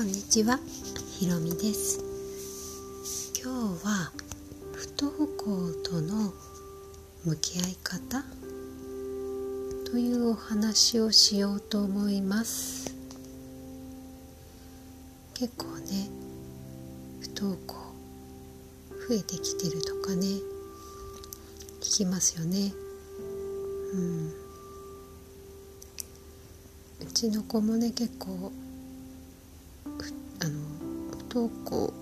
こんにちは、ひろみです。今日は不登校との向き合い方というお話をしようと思います。結構ね不登校増えてきてるとかね聞きますよね。うん。うちの子もね結構登校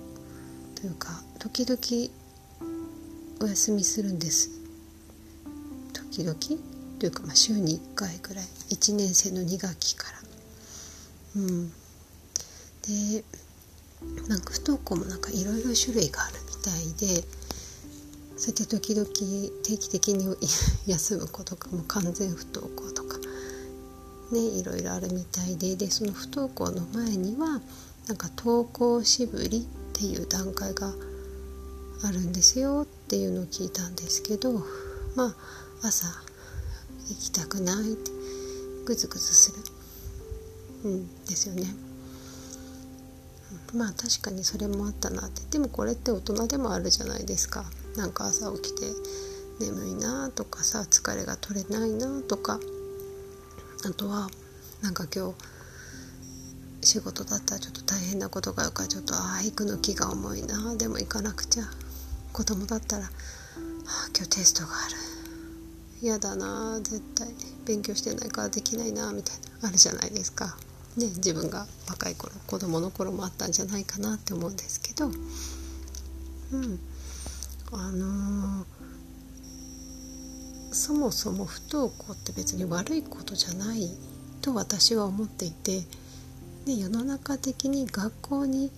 というか時々お休みするんです。時々というか、まあ、週に1回ぐらい。1年生の2学期から。うん。でなんか不登校もなんかいろいろ種類があるみたいでそうやって時々定期的に休む子とかも完全不登校とかねいろいろあるみたいで。でその不登校の前にはなんか登校しぶりっていう段階があるんですよっていうのを聞いたんですけどまあ朝行きたくないってグズグズする。うんですよね。まあ確かにそれもあったなって。でもこれって大人でもあるじゃないですか。なんか朝起きて眠いなとかさ疲れが取れないなとか。あとはなんか今日仕事だったらちょっと大変なことがあるからちょっとああ行くの気が重いな。でも行かなくちゃ。子供だったらああ今日テストがある。嫌だな。絶対。勉強してないからできないな。みたいな。あるじゃないですか。ね、自分が若い頃子供の頃もあったんじゃないかなって思うんですけど。うん。あのー、そもそも不登校って別に悪いことじゃないと私は思っていてで世の中的に学校に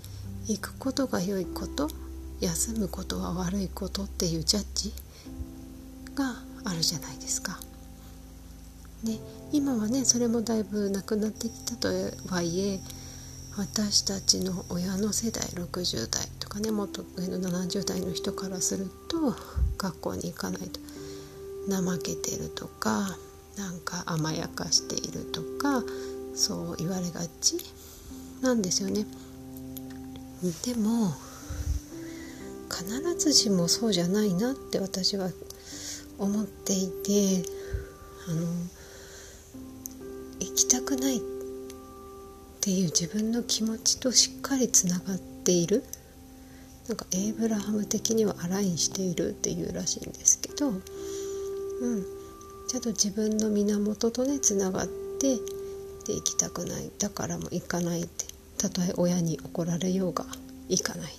行くことが良いこと休むことは悪いことっていうジャッジがあるじゃないですか。で今はねそれもだいぶなくなってきたとはいえ私たちの親の世代60代とかねもっと上の70代の人からすると学校に行かないと怠けてるとかなんか甘やかしているとかそう言われがちなんですよね。でも必ずしもそうじゃないなって私は思っていてあの行きたくないっていう自分の気持ちとしっかりつながっている。なんかエイブラハム的にはアラインしているっていうらしいんですけど、うん、ちゃんと自分の源とねつながってで行きたくない。だからもう行かないってたとえ親に怒られようが行かない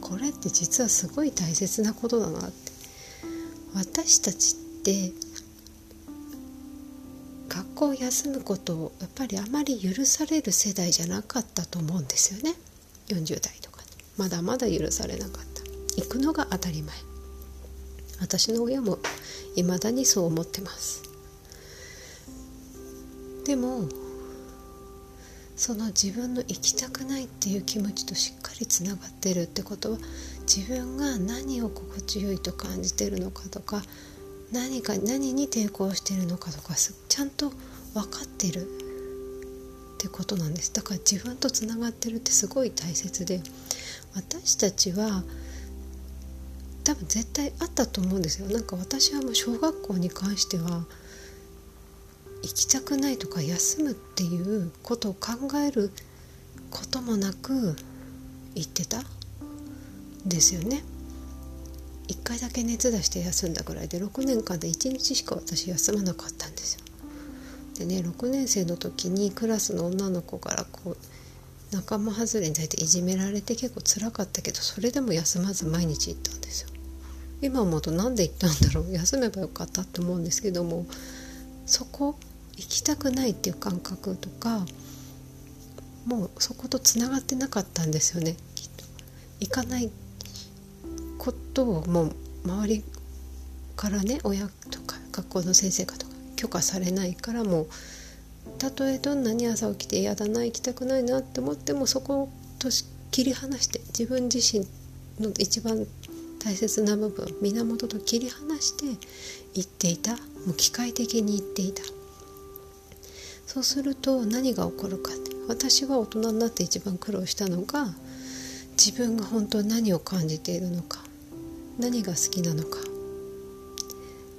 これって実はすごい大切なことだなって。私たちって学校を休むことをやっぱりあまり許される世代じゃなかったと思うんですよね。40代とかまだまだ許されなかった。行くのが当たり前。私の親も未だにそう思ってます。でもその自分の行きたくないっていう気持ちとしっかりつながってるってことは自分が何を心地よいと感じてるのかとか何か何に抵抗してるのかとかちゃんと分かってるってことなんです。だから自分とつながってるってすごい大切で私たちは多分絶対あったと思うんですよ。なんか私はもう小学校に関しては行きたくないとか休むっていうことを考えることもなく行ってた？ですよね。1回だけ熱出して休んだぐらいで6年間で1日しか私休まなかったんですよ。でね6年生の時にクラスの女の子からこう仲間外れにされていじめられて結構辛かったけどそれでも休まず毎日行ったんですよ。今思うと何で行ったんだろう休めばよかったって思うんですけどもそこ行きたくないっていう感覚とかもうそことつながってなかったんですよねきっと。行かないことをもう周りからね親とか学校の先生かとか許可されないからもうたとえどんなに朝起きて嫌だな行きたくないなって思ってもそこと切り離して自分自身の一番大切な部分源と切り離して言っていたもう機械的に言っていたそうすると何が起こるかって私は大人になって一番苦労したのが自分が本当に何を感じているのか何が好きなのか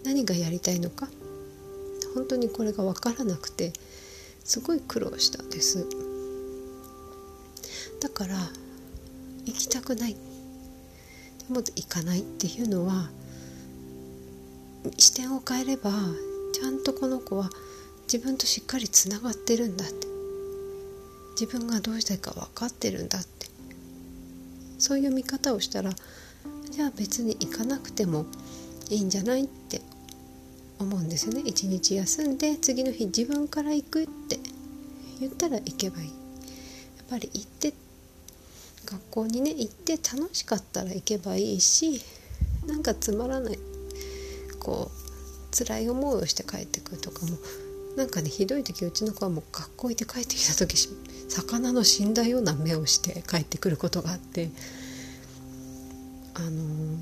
何がやりたいのか本当にこれが分からなくてすごい苦労したんです。だから行きたくない。でも行かないっていうのは視点を変えればちゃんとこの子は自分としっかりつながってるんだって。自分がどうしたいか分かってるんだって。そういう見方をしたらじゃあ別に行かなくてもいいんじゃないって思うんですよね。一日休んで次の日自分から行くって。言ったら行けばいい。やっぱり行って学校にね行って楽しかったら行けばいいしなんかつまらないこう辛い思いをして帰ってくるとかもなんかねひどい時うちの子はもう学校行って帰ってきた時魚の死んだような目をして帰ってくることがあってあのー、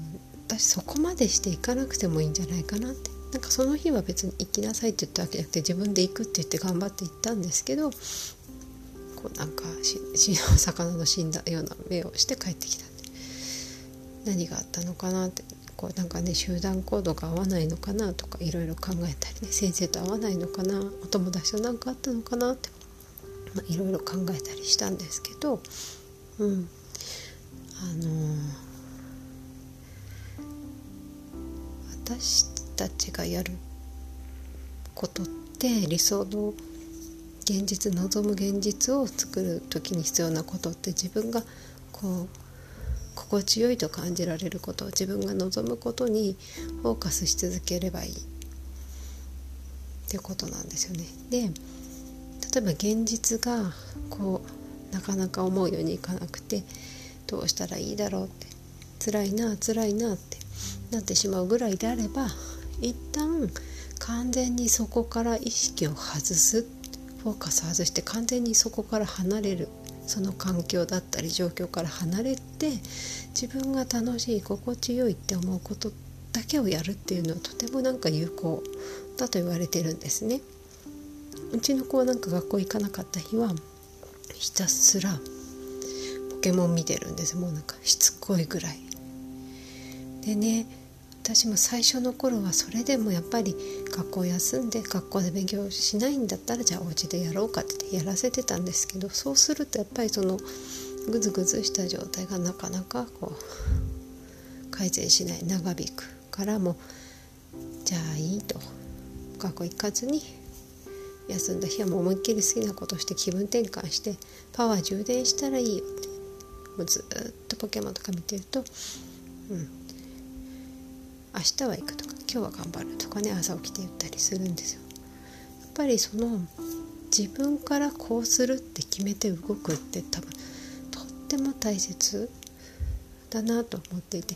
私そこまでして行かなくてもいいんじゃないかなって。なんかその日は別に行きなさいって言ったわけじゃなくて自分で行くって言って頑張って行ったんですけどこうなんかし 魚の死んだような目をして帰ってきた何があったのかなって。こうなんかね集団行動が合わないのかなとかいろいろ考えたりね先生と合わないのかなお友達と何かあったのかなっていろいろ考えたりしたんですけどうん。あのー、私たちがやることって理想の現実望む現実を作る時に必要なことって自分がこう心地よいと感じられること自分が望むことにフォーカスし続ければいいっていうことなんですよね。で例えば現実がこうなかなか思うようにいかなくてどうしたらいいだろうって辛いな辛いなってなってしまうぐらいであれば一旦完全にそこから意識を外すフォーカス外して完全にそこから離れるその環境だったり状況から離れて自分が楽しい心地よいって思うことだけをやるっていうのはとてもなんか有効だと言われてるんですね。うちの子はなんか学校行かなかった日はひたすらポケモン見てるんですもうなんかしつこいぐらい。でね私も最初の頃はそれでもやっぱり学校休んで学校で勉強しないんだったらじゃあお家でやろうかってやらせてたんですけどそうするとやっぱりそのグズグズした状態がなかなかこう改善しない長引くからもじゃあいいと。学校行かずに休んだ日はもう思いっきり好きなことして気分転換してパワー充電したらいいよって。もうずっとポケモンとか見てるとうん。明日は行くとか今日は頑張るとかね朝起きて言ったりするんですよ。やっぱりその自分からこうするって決めて動くって多分とっても大切だなと思っていて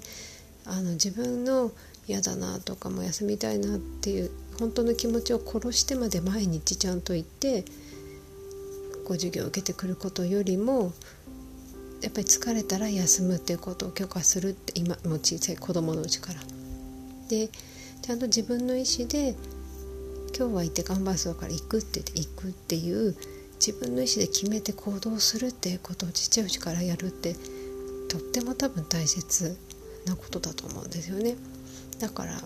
あの自分の嫌だなとかも休みたいなっていう本当の気持ちを殺してまで毎日ちゃんと行ってご授業を受けてくることよりもやっぱり疲れたら休むっていうことを許可するって今も小さい子供のうちから。でちゃんと自分の意思で今日は行って頑張るそうから行くって言って行くっていう自分の意思で決めて行動するっていうことをちっちゃいうちからやるってとっても多分大切なことだと思うんですよね。だから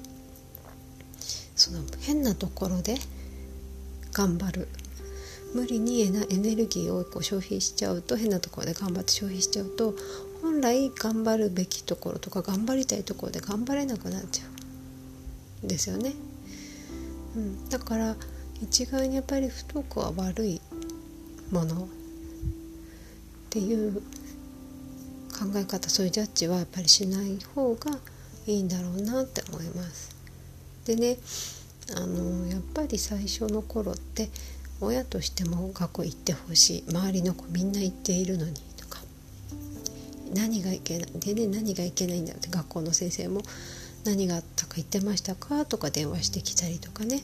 その変なところで頑張る無理にエネルギーをこう消費しちゃうと変なところで頑張って消費しちゃうと本来頑張るべきところとか頑張りたいところで頑張れなくなっちゃうですよね。うん、だから一概にやっぱり不登校は悪いもの。っていう考え方そういうジャッジはやっぱりしない方がいいんだろうなって思います。でねあのやっぱり最初の頃って親としても学校行ってほしい。周りの子みんな行っているのにとか。何がいけない。でね何がいけないんだって学校の先生も。何があったか言ってましたか？とか電話してきたりとかね。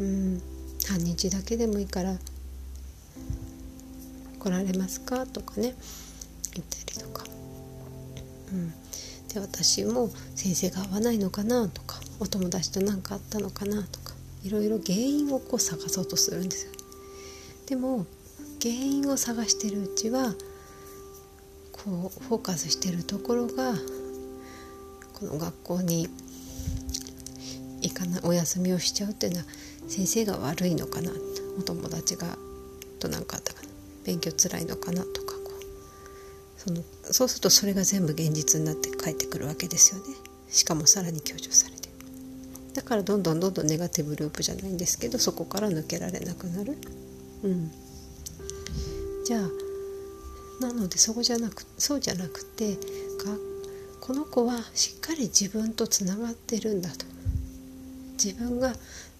うん半日だけでもいいから来られますか？とかね。言ったりとか、うん、で私も先生が合わないのかな？とかお友達と何かあったのかな？とか。いろいろ原因をこう探そうとするんですよ。でも原因を探してるうちはこうフォーカスしてるところがこの学校に行かないお休みをしちゃうっていうのは先生が悪いのかなお友達がと何かあったかな勉強つらいのかなとかこうそのそうするとそれが全部現実になって帰ってくるわけですよね。しかもさらに強調されて。だからどんどんどんどんネガティブループじゃないんですけどそこから抜けられなくなる。うん。じゃあなのでそこじゃなくそうじゃなくてこの子はしっかり自分とつながってるんだと。自分が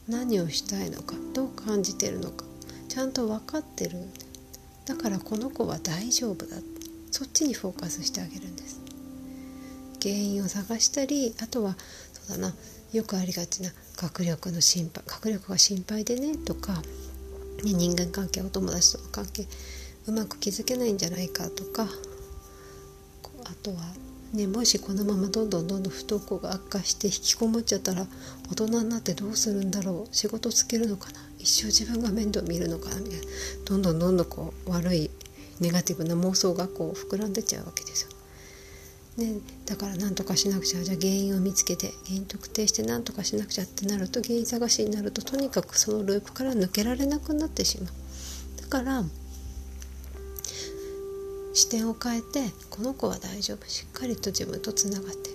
何をしたいのかどう感じてるのかちゃんと分かってるだ。からこの子は大丈夫だそっちにフォーカスしてあげるんです。原因を探したりあとはそうだなよくありがちな学力の心配学力が心配でねとか、ね、人間関係お友達との関係うまく築けないんじゃないかとかあとは、ね、もしこのままどんどんどんどん不登校が悪化して引きこもっちゃったら大人になってどうするんだろう？仕事つけるのかな？一生自分が面倒見るのかな？みたいな。どんどんどんどんこう悪いネガティブな妄想がこう膨らんでちゃうわけですよ。ね、だから何とかしなくちゃ。じゃあ原因を見つけて原因特定して何とかしなくちゃってなると原因探しになるととにかくそのループから抜けられなくなってしまう。だから視点を変えてこの子は大丈夫しっかりと自分とつながって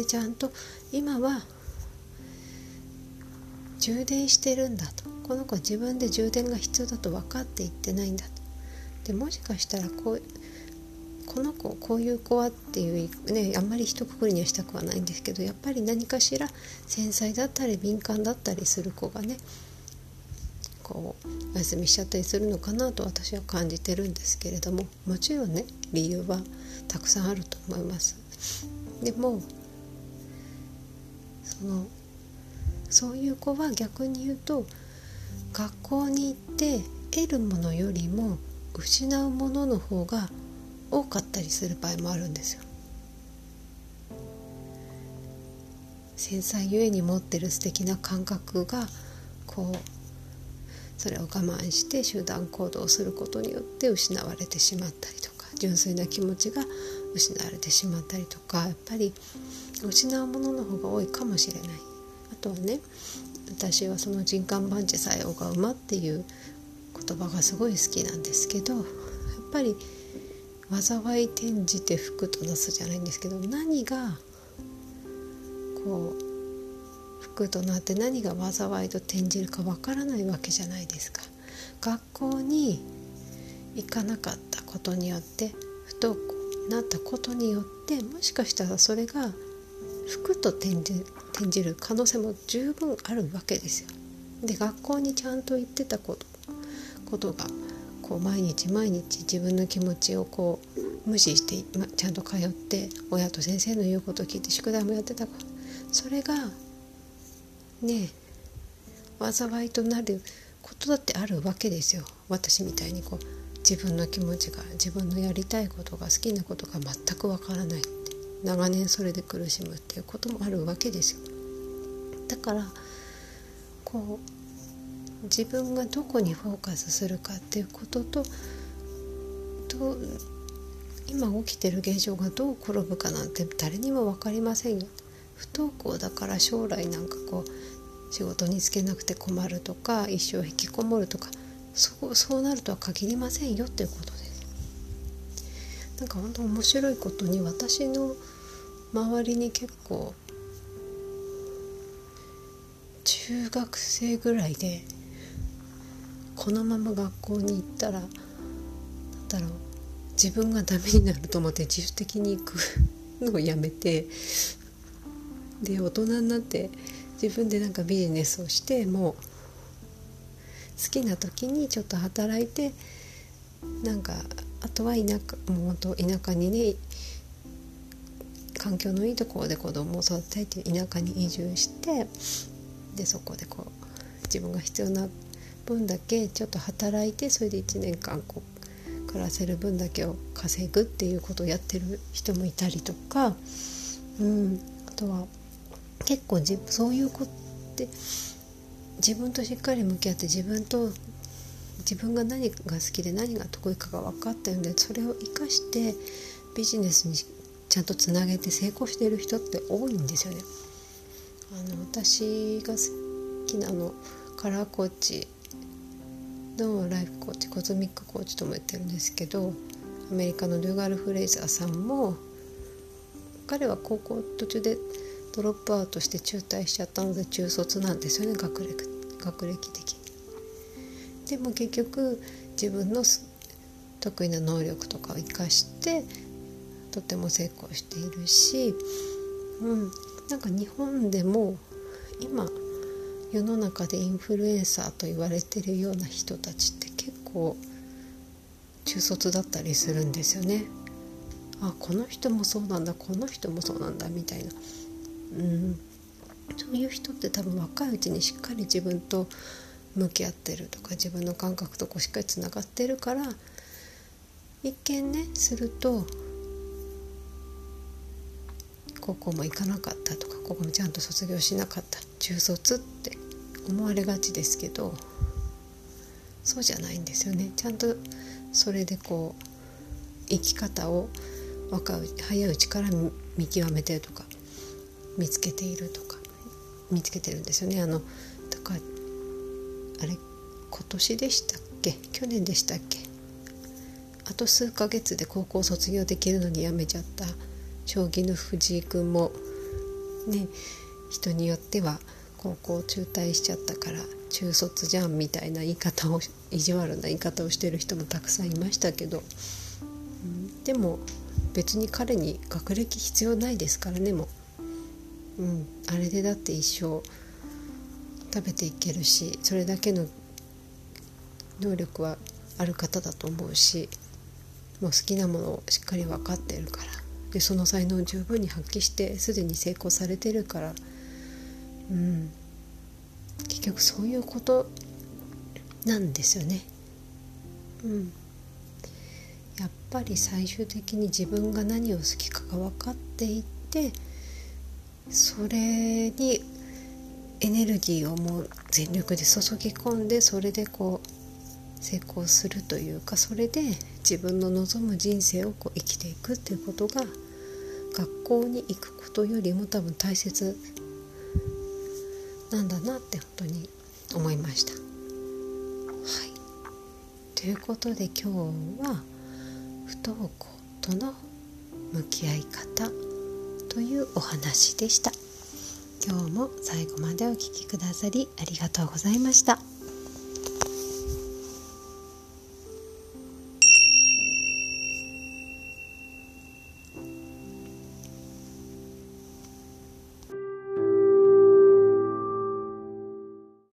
でちゃんと今は充電してるんだと。この子は自分で充電が必要だと分かっていってないんだと。でもしかしたらこうこの子こういう子はっていうねあんまり一括りにはしたくはないんですけどやっぱり何かしら繊細だったり敏感だったりする子がねこうお休みしちゃったりするのかなと私は感じてるんですけれどももちろんね理由はたくさんあると思います。でもそのそういう子は逆に言うと学校に行って得るものよりも失うものの方が多かったりする場合もあるんですよ。繊細ゆえに持ってる素敵な感覚がこうそれを我慢して集団行動することによって失われてしまったりとか純粋な気持ちが失われてしまったりとかやっぱり失うものの方が多いかもしれない。あとはね私はその人間万事さえ拝うまっていう言葉がすごい好きなんですけどやっぱり災い転じて福となすじゃないんですけど何がことなって何が災いと転じるかわからないわけじゃないですか。学校に行かなかったことによって不登校になったことによってもしかしたらそれが服と転じ転じる可能性も十分あるわけですよ。で学校にちゃんと行ってたことことがこう毎日毎日自分の気持ちをこう無視してまちゃんと通って親と先生の言うことを聞いて宿題もやってたからそれがね災いとなることだってあるわけですよ。私みたいにこう自分の気持ちが自分のやりたいことが好きなことが全くわからないって。長年それで苦しむっていうこともあるわけですよ。だからこう自分がどこにフォーカスするかっていうこととと今起きてる現象がどう転ぶかなんて誰にも分かりませんよ。不登校だから将来なんかこう仕事に就けなくて困るとか一生引きこもるとかそうそうなるとは限りませんよっていうことです。なんか本当面白いことに私の周りに結構中学生ぐらいでこのまま学校に行ったらなんだろう自分がダメになると思って自主的に行くのをやめてで大人になって自分でなんかビジネスをしてもう好きな時にちょっと働いてなんかあとは田舎もうほんと田舎にね環境のいいところで子供を育てたいっていう田舎に移住してでそこでこう自分が必要な分だけちょっと働いてそれで1年間こう暮らせる分だけを稼ぐっていうことをやってる人もいたりとか、うん、あとは結構じそういう子って自分としっかり向き合って自分と自分が何が好きで何が得意かが分かったんでそれを生かしてビジネスにちゃんとつなげて成功している人って多いんですよね。あの私が好きなあのカラーコーチのライフコーチコズミックコーチとも言ってるんですけどアメリカのドゥガル・フレイザーさんも彼は高校途中でドロップアウトして中退しちゃったので中卒なんですよね学歴学歴的に。でも結局自分の得意な能力とかを生かしてとても成功しているし、うん、なんか日本でも今世の中でインフルエンサーと言われてるような人たちって結構中卒だったりするんですよね。あこの人もそうなんだこの人もそうなんだみたいな、うん、そういう人って多分若いうちにしっかり自分と向き合ってるとか自分の感覚とこうしっかりつながってるから一見ねすると高校も行かなかったとかここもちゃんと卒業しなかった中卒って思われがちですけどそうじゃないんですよね。ちゃんとそれでこう生き方を若い早いうちから見極めてるとか見つけているとか見つけてるんですよね。あのだからあれ今年でしたっけ？去年でしたっけ？あと数ヶ月で高校卒業できるのに辞めちゃった。将棋の藤井君もね人によっては高校中退しちゃったから中卒じゃんみたいな言い方を意地悪な言い方をしてる人もたくさんいましたけど、うん、でも別に彼に学歴必要ないですからねもう、うん、あれでだって一生食べていけるしそれだけの能力はある方だと思うしもう好きなものをしっかり分かっているからでその才能を十分に発揮してすでに成功されてるからうん結局そういうことなんですよね。うん、やっぱり最終的に自分が何を好きかが分かっていってそれにエネルギーをもう全力で注ぎ込んでそれでこう成功するというかそれで自分の望む人生をこう生きていくっていうことが学校に行くことよりも多分大切なんだなって本当に思いました。はい、ということで今日は不登校との向き合い方というお話でした。今日も最後までお聴きくださりありがとうございました。